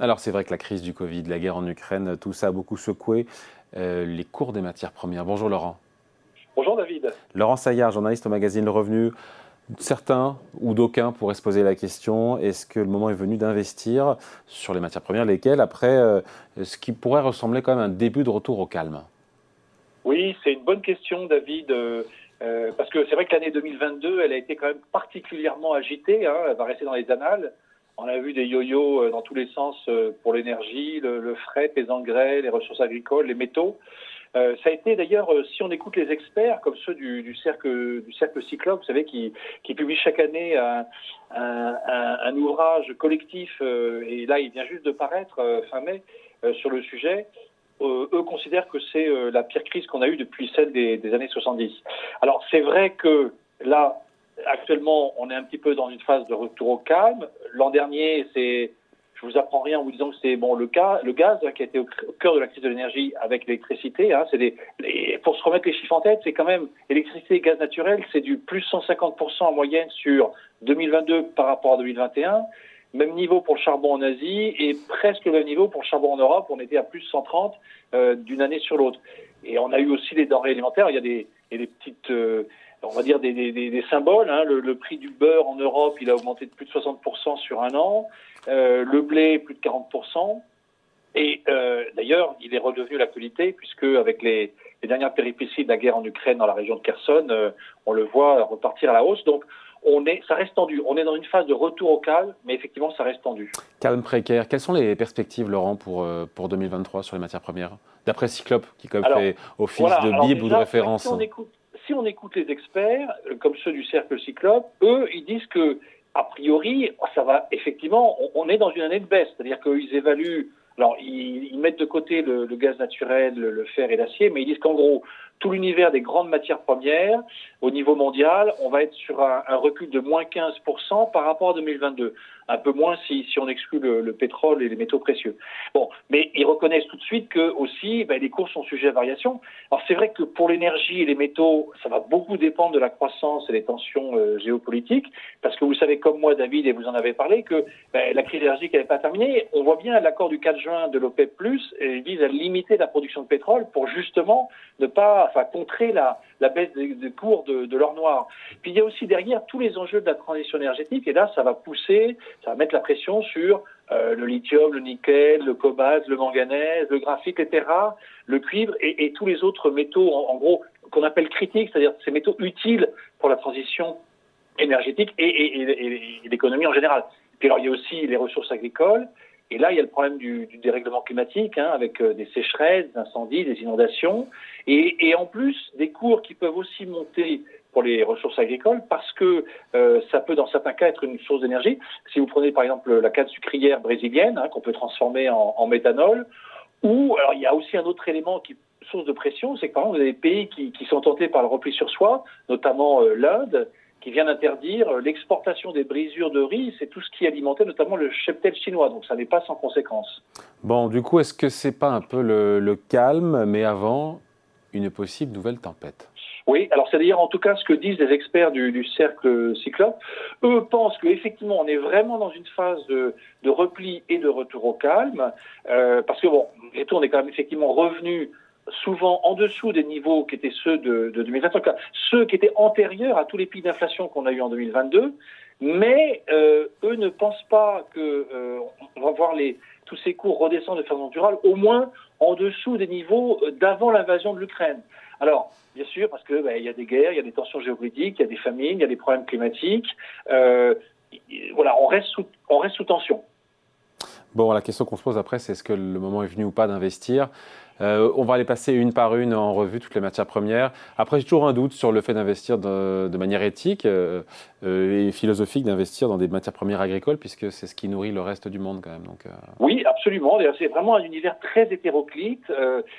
Alors c'est vrai que la crise du Covid, la guerre en Ukraine, tout ça a beaucoup secoué euh, les cours des matières premières. Bonjour Laurent. Bonjour David. Laurent Saillard, journaliste au magazine Le Revenu. Certains ou d'aucuns pourraient se poser la question est-ce que le moment est venu d'investir sur les matières premières, lesquelles, après euh, ce qui pourrait ressembler quand même à un début de retour au calme? Oui, c'est une bonne question, David. Euh, parce que c'est vrai que l'année 2022, elle a été quand même particulièrement agitée. Hein, elle va rester dans les annales. On a vu des yo-yo euh, dans tous les sens euh, pour l'énergie, le, fret, les engrais, les ressources agricoles, les métaux. Euh, ça a été d'ailleurs, si on écoute les experts, comme ceux du, cercle Cyclope, vous savez, qui, qui publie chaque année un, un, ouvrage collectif, et là il vient juste de paraître fin mai sur le sujet. eux considèrent que c'est la pire crise qu'on a eue depuis celle des, des années 70. Alors c'est vrai que là, actuellement, on est un petit peu dans une phase de retour au calme. L'an dernier, c'est, je vous apprends rien en vous disant que c'est bon le gaz qui a été au, cœur de la crise de l'énergie avec l'électricité. Hein, c'est des, pour se remettre les chiffres en tête, c'est quand même électricité et gaz naturel, c'est du plus 150% en moyenne sur 2022 par rapport à 2021. Même niveau pour le charbon en Asie et presque le même niveau pour le charbon en Europe. On était à plus 130 euh, d'une année sur l'autre. Et on a eu aussi les denrées alimentaires. Il y a des, il des petites euh, on va dire des, des, des symboles. Hein. Le, le, prix du beurre en Europe, il a augmenté de plus de 60% sur un an. Euh, le blé, plus de 40%. Et euh, d'ailleurs, il est redevenu l'actualité puisque avec les, les, dernières péripéties de la guerre en Ukraine dans la région de Kherson, euh, on le voit repartir à la hausse. Donc, on est, ça reste tendu. On est dans une phase de retour au calme, mais effectivement, ça reste tendu. Calme précaire. Quelles sont les perspectives, Laurent, pour, pour 2023 sur les matières premières? D'après Cyclope, qui comme fait office de bible ou de référence. Si on écoute, si on écoute les experts, euh, comme ceux du cercle Cyclope, eux, ils disent que, a priori, ça va effectivement, on, est dans une année de baisse, c'est-à-dire qu'ils évaluent, alors ils, mettent de côté le, gaz naturel, le fer et l'acier, mais ils disent qu'en gros, tout l'univers des grandes matières premières, au niveau mondial, on va être sur un, recul de moins 15% par rapport à 2022. Un peu moins si, si on exclut le, pétrole et les métaux précieux. Bon, mais ils reconnaissent tout de suite que aussi ben, les cours sont sujets à variation. Alors c'est vrai que pour l'énergie et les métaux, ça va beaucoup dépendre de la croissance et des tensions euh, géopolitiques, parce que vous savez comme moi, David, et vous en avez parlé, que ben, la crise énergétique n'est pas terminée. On voit bien l'accord du 4 juin de l'OPEP+, et vise à limiter la production de pétrole pour justement ne pas enfin, contrer la, la baisse des, cours de, de l'or noir. Puis il y a aussi derrière tous les enjeux de la transition énergétique, et là, ça va pousser, ça va mettre la pression sur euh, le lithium, le nickel, le cobalt, le manganèse, le graphite, etc., le cuivre et, tous les autres métaux, en, gros, qu'on appelle critiques, c'est-à-dire ces métaux utiles pour la transition énergétique et, l'économie en général. Puis alors, il y a aussi les ressources agricoles, et là, il y a le problème du, dérèglement climatique, hein, avec euh, des sécheresses, des incendies, des inondations, et, en plus des cours qui peuvent aussi monter pour les ressources agricoles, parce que euh, ça peut, dans certains cas, être une source d'énergie. Si vous prenez par exemple la canne sucrière brésilienne, hein, qu'on peut transformer en, méthanol, ou alors il y a aussi un autre élément qui source de pression, c'est que par exemple, vous avez des pays qui, sont tentés par le repli sur soi, notamment euh, l'Inde, qui vient d'interdire l'exportation des brisures de riz, c'est tout ce qui alimentait notamment le cheptel chinois, donc ça n'est pas sans conséquence. Bon, du coup, est-ce que c'est pas un peu le, calme, mais avant une possible nouvelle tempête? Oui, alors c'est d'ailleurs en tout cas ce que disent les experts du, cercle Cyclope. Eux pensent qu'effectivement on est vraiment dans une phase de, repli et de retour au calme, euh, parce que bon, on est quand même effectivement revenu souvent en dessous des niveaux qui étaient ceux de, de 2020, ceux qui étaient antérieurs à tous les pics d'inflation qu'on a eu en 2022, mais euh, eux ne pensent pas que euh, on va voir les, tous ces cours redescendre de façon durable, au moins en dessous des niveaux d'avant l'invasion de l'Ukraine. Alors, bien sûr, parce que ben, il y a des guerres, il y a des tensions géopolitiques, il y a des famines, il y a des problèmes climatiques. Euh, voilà, on reste on reste sous tension. Bon, la question qu'on se pose après, c'est est-ce que le moment est venu ou pas d'investir? Euh, on va aller passer une par une en revue toutes les matières premières. Après, j'ai toujours un doute sur le fait d'investir de, manière éthique euh, euh, et philosophique, d'investir dans des matières premières agricoles, puisque c'est ce qui nourrit le reste du monde quand même. Donc, Oui, absolument. C'est vraiment un univers très hétéroclite.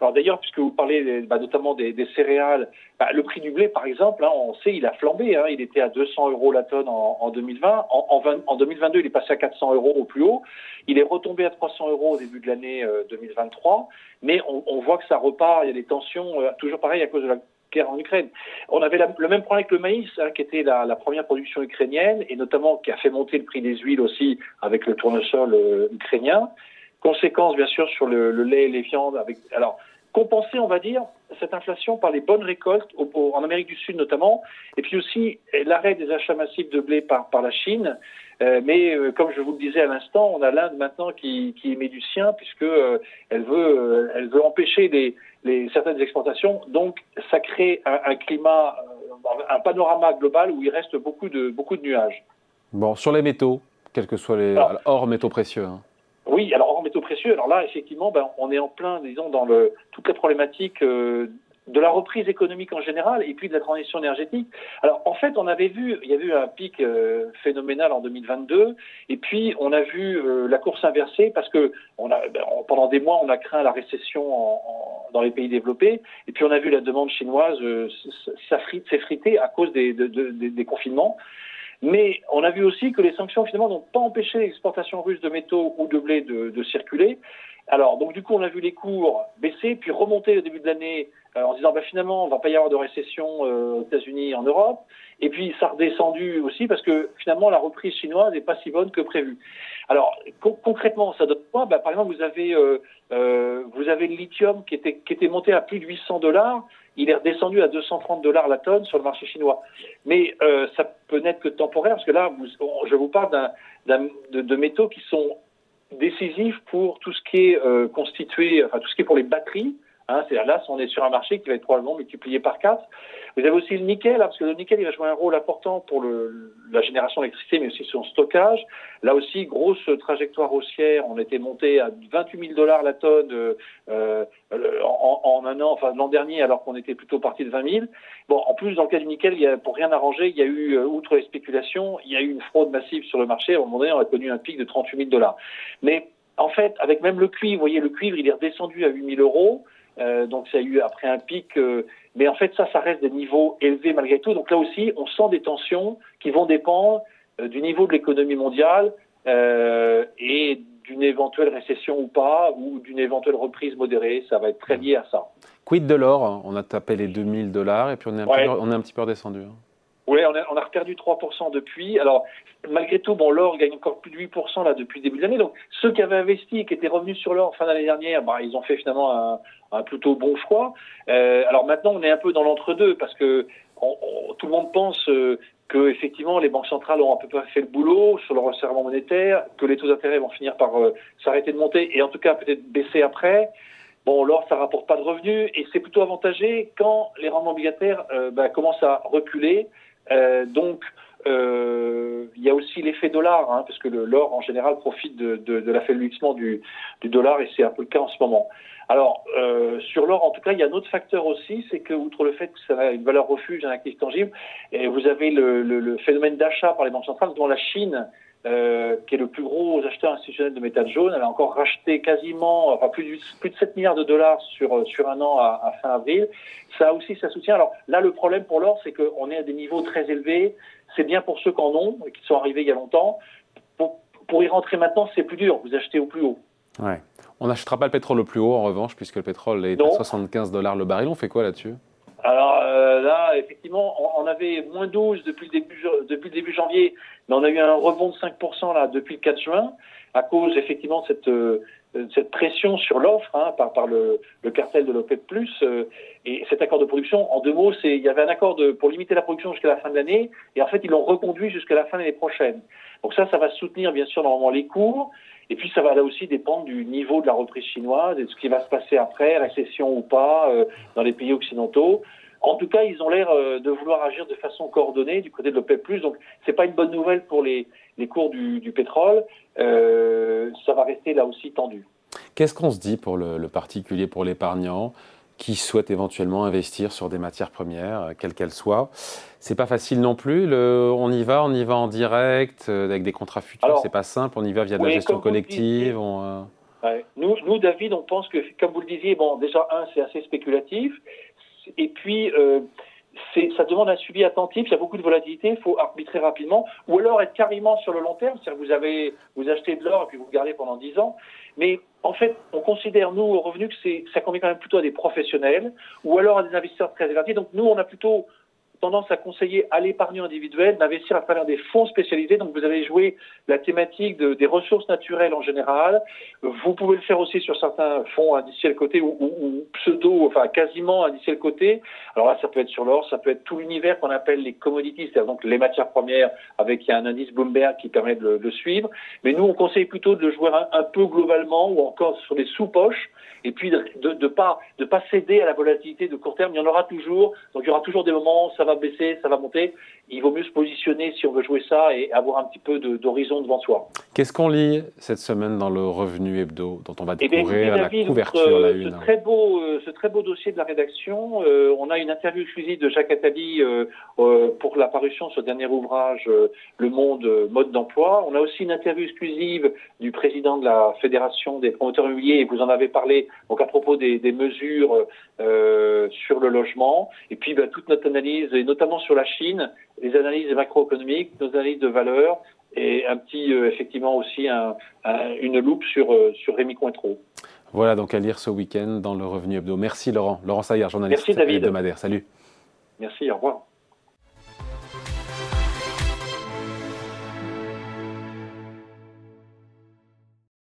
alors d'ailleurs, puisque vous parlez bah, notamment des, céréales, bah, le prix du blé, par exemple, hein, on sait, il a flambé. Hein. il était à 200 euros la tonne en, 2020. En, en, 2022, il est passé à 400 euros au plus haut. Il est retombé à 300 euros au début de l'année 2023. Mais on, on, voit que ça repart, il y a des tensions, euh, toujours pareil à cause de la guerre en Ukraine. On avait le même problème avec le maïs, hein, qui était la, la, première production ukrainienne, et notamment qui a fait monter le prix des huiles aussi avec le tournesol euh, ukrainien. conséquences, bien sûr, sur le, lait et les viandes. Avec, alors, compenser, on va dire, cette inflation par les bonnes récoltes, en Amérique du Sud notamment, et puis aussi l'arrêt des achats massifs de blé par, par la Chine. Euh, mais euh, comme je vous le disais à l'instant, on a l'Inde maintenant qui, qui émet du sien, puisque euh, elle veut, elle veut empêcher les, les, certaines exportations. Donc, ça crée un, un climat, un panorama global où il reste beaucoup de, beaucoup de nuages. Bon, sur les métaux, quels que soient les hors métaux précieux. Hein. Oui, alors alors là, effectivement, ben, on est en plein, disons, dans le, toute la problématique euh, de la reprise économique en général et puis de la transition énergétique. Alors en fait, on avait vu, il y a eu un pic euh, phénoménal en 2022 et puis on a vu euh, la course inversée parce que ben, pendant des mois, on a craint la récession dans les pays développés et puis on a vu la demande chinoise s'effriter à cause des confinements. Mais on a vu aussi que les sanctions finalement n'ont pas empêché l'exportation russe de métaux ou de blé de, de, circuler. Alors donc du coup on a vu les cours baisser puis remonter au début de l'année euh, en disant bah, finalement on va pas y avoir de récession euh, aux États-Unis en Europe. Et puis ça a redescendu aussi parce que finalement la reprise chinoise n'est pas si bonne que prévu. Alors concrètement ça donne quoi? Bah, Par exemple vous avez euh, euh, vous avez le lithium qui était qui était monté à plus de 800 dollars il est redescendu à 230 dollars la tonne sur le marché chinois. Mais euh, ça peut n'être que temporaire, parce que là, je vous parle de, métaux qui sont décisifs pour tout ce qui est euh, constitué, enfin tout ce qui est pour les batteries, Hein, c'est là, on est sur un marché qui va être probablement multiplié par 4. Vous avez aussi le nickel, hein, parce que le nickel, il va jouer un rôle important pour la génération d'électricité, mais aussi son stockage. Là aussi, grosse trajectoire haussière. On était monté à 28 000 dollars la tonne euh, euh en, un an, enfin l'an dernier, alors qu'on était plutôt parti de 20 000. Bon, en plus, dans le cas du nickel, pour rien arranger, il y a eu, euh, outre les spéculations, il y a eu une fraude massive sur le marché. À un moment donné, on a connu un pic de 38 000 dollars. Mais en fait, avec même le cuivre, vous voyez, le cuivre, il est redescendu à 8 000 euros. Euh, donc ça a eu après un pic, euh, mais en fait ça, ça reste des niveaux élevés malgré tout. Donc là aussi, on sent des tensions qui vont dépendre euh, du niveau de l'économie mondiale et d'une éventuelle récession ou pas, ou d'une éventuelle reprise modérée. Ça va être très lié à ça. Quid de l'or? On a tapé les 2000 dollars et puis on est un, peu, on est un petit peu redescendu. Hein. Oui, on a, on a perdu 3% depuis. Alors, malgré tout, bon, l'or gagne encore plus de 8% là depuis le début de l'année. Donc, ceux qui avaient investi et qui étaient revenus sur l'or fin d'année dernière, bah, ils ont fait finalement un, un plutôt bon choix. Euh, alors maintenant, on est un peu dans l'entre-deux parce que tout le monde pense euh, que effectivement les banques centrales ont un peu fait le boulot sur le resserrement monétaire, que les taux d'intérêt vont finir par euh, s'arrêter de monter et en tout cas peut-être baisser après. Bon, l'or, ça rapporte pas de revenus et c'est plutôt avantagé quand les rendements obligataires euh, bah, commencent à reculer. Euh, donc, euh, il y a aussi l'effet dollar, hein, parce que l'or en général profite de, de, de l'affaiblissement du, du, dollar et c'est un peu le cas en ce moment. Alors, euh, sur l'or, en tout cas, il y a un autre facteur aussi, c'est que, outre le fait que ça a une valeur refuge, un actif tangible, et vous avez le, le, le phénomène d'achat par les banques centrales, dont la Chine, euh, qui est le plus gros acheteur institutionnel de métal jaune, elle a encore racheté quasiment, enfin, plus, de, plus de 7 milliards de dollars sur, sur un an à, à fin avril. Ça aussi, ça soutient. Alors là, le problème pour l'or, c'est qu'on est à des niveaux très élevés. C'est bien pour ceux qui en ont, qui sont arrivés il y a longtemps. Pour, pour y rentrer maintenant, c'est plus dur. Vous achetez au plus haut. Ouais. On n'achètera pas le pétrole au plus haut, en revanche, puisque le pétrole est à 75 dollars le baril. On fait quoi là-dessus? Alors euh, là, effectivement, on, avait moins 12 depuis le, début, depuis le début janvier, mais on a eu un rebond de 5% là depuis le 4 juin, à cause effectivement de cette, euh, cette pression sur l'offre hein, par, par le, le, cartel de l'OPEP+. Euh, et cet accord de production, en deux mots, c'est il y avait un accord de, pour limiter la production jusqu'à la fin de l'année, et en fait, ils l'ont reconduit jusqu'à la fin de l'année prochaine. Donc ça, ça va soutenir bien sûr normalement les cours, et puis ça va là aussi dépendre du niveau de la reprise chinoise et de ce qui va se passer après, récession ou pas, euh, dans les pays occidentaux. En tout cas, ils ont l'air euh, de vouloir agir de façon coordonnée du côté de l'OPEP+. Donc, c'est pas une bonne nouvelle pour les, les cours du, du pétrole. Euh, ça va rester là aussi tendu. Qu'est-ce qu'on se dit pour le, le particulier, pour l'épargnant? Qui souhaite éventuellement investir sur des matières premières, euh, quelles qu'elles soient. C'est pas facile non plus. Le, on y va, on y va en direct euh, avec des contrats futurs. C'est pas simple. On y va via de la gestion collective. On, euh... ouais. nous, nous, David, on pense que, comme vous le disiez, bon, déjà un, c'est assez spéculatif, et puis. Euh, ça demande un suivi attentif, il y a beaucoup de volatilité, il faut arbitrer rapidement, ou alors être carrément sur le long terme, c'est-à-dire que vous avez, vous achetez de l'or et puis vous le gardez pendant 10 ans. Mais en fait, on considère, nous, au revenu, que ça convient quand même plutôt à des professionnels, ou alors à des investisseurs très évertis. Donc nous, on a plutôt tendance à conseiller à l'épargnant individuel d'investir à travers des fonds spécialisés. Donc vous avez joué la thématique des ressources naturelles en général. Vous pouvez le faire aussi sur certains fonds indiciels cotés ou, ou, pseudo, enfin quasiment indiciels cotés. Alors là, ça peut être sur l'or, ça peut être tout l'univers qu'on appelle les commodities, c'est-à-dire donc les matières premières avec un indice Bloomberg qui permet de le, suivre. Mais nous, on conseille plutôt de le jouer un, peu globalement ou encore sur des sous-poches et puis de ne pas, pas céder à la volatilité de court terme. Il y en aura toujours. Donc il y aura toujours des moments où ça va baisser, ça va monter. Il vaut mieux se positionner si on veut jouer ça et avoir un petit peu d'horizon devant soi. Qu'est-ce qu'on lit cette semaine dans le revenu hebdo dont on va eh découvrir la couverture, la une ce très, beau, euh, ce très beau dossier de la rédaction, euh, on a une interview exclusive de Jacques Attali euh, pour la parution de ce dernier ouvrage Le Monde mode d'emploi. On a aussi une interview exclusive du président de la Fédération des promoteurs immobiliers et vous en avez parlé donc à propos des, des mesures sur le logement. Et puis ben, toute notre analyse, et notamment sur la Chine, les analyses macroéconomiques, nos analyses de valeur et un petit, euh, effectivement aussi un, une loupe sur, euh, sur Rémi Cointreau. Voilà donc à lire ce week-end dans le Revenu Hebdo. Merci Laurent. Laurent Saillard, journaliste Merci, David. hebdomadaire. Salut. Merci, au revoir.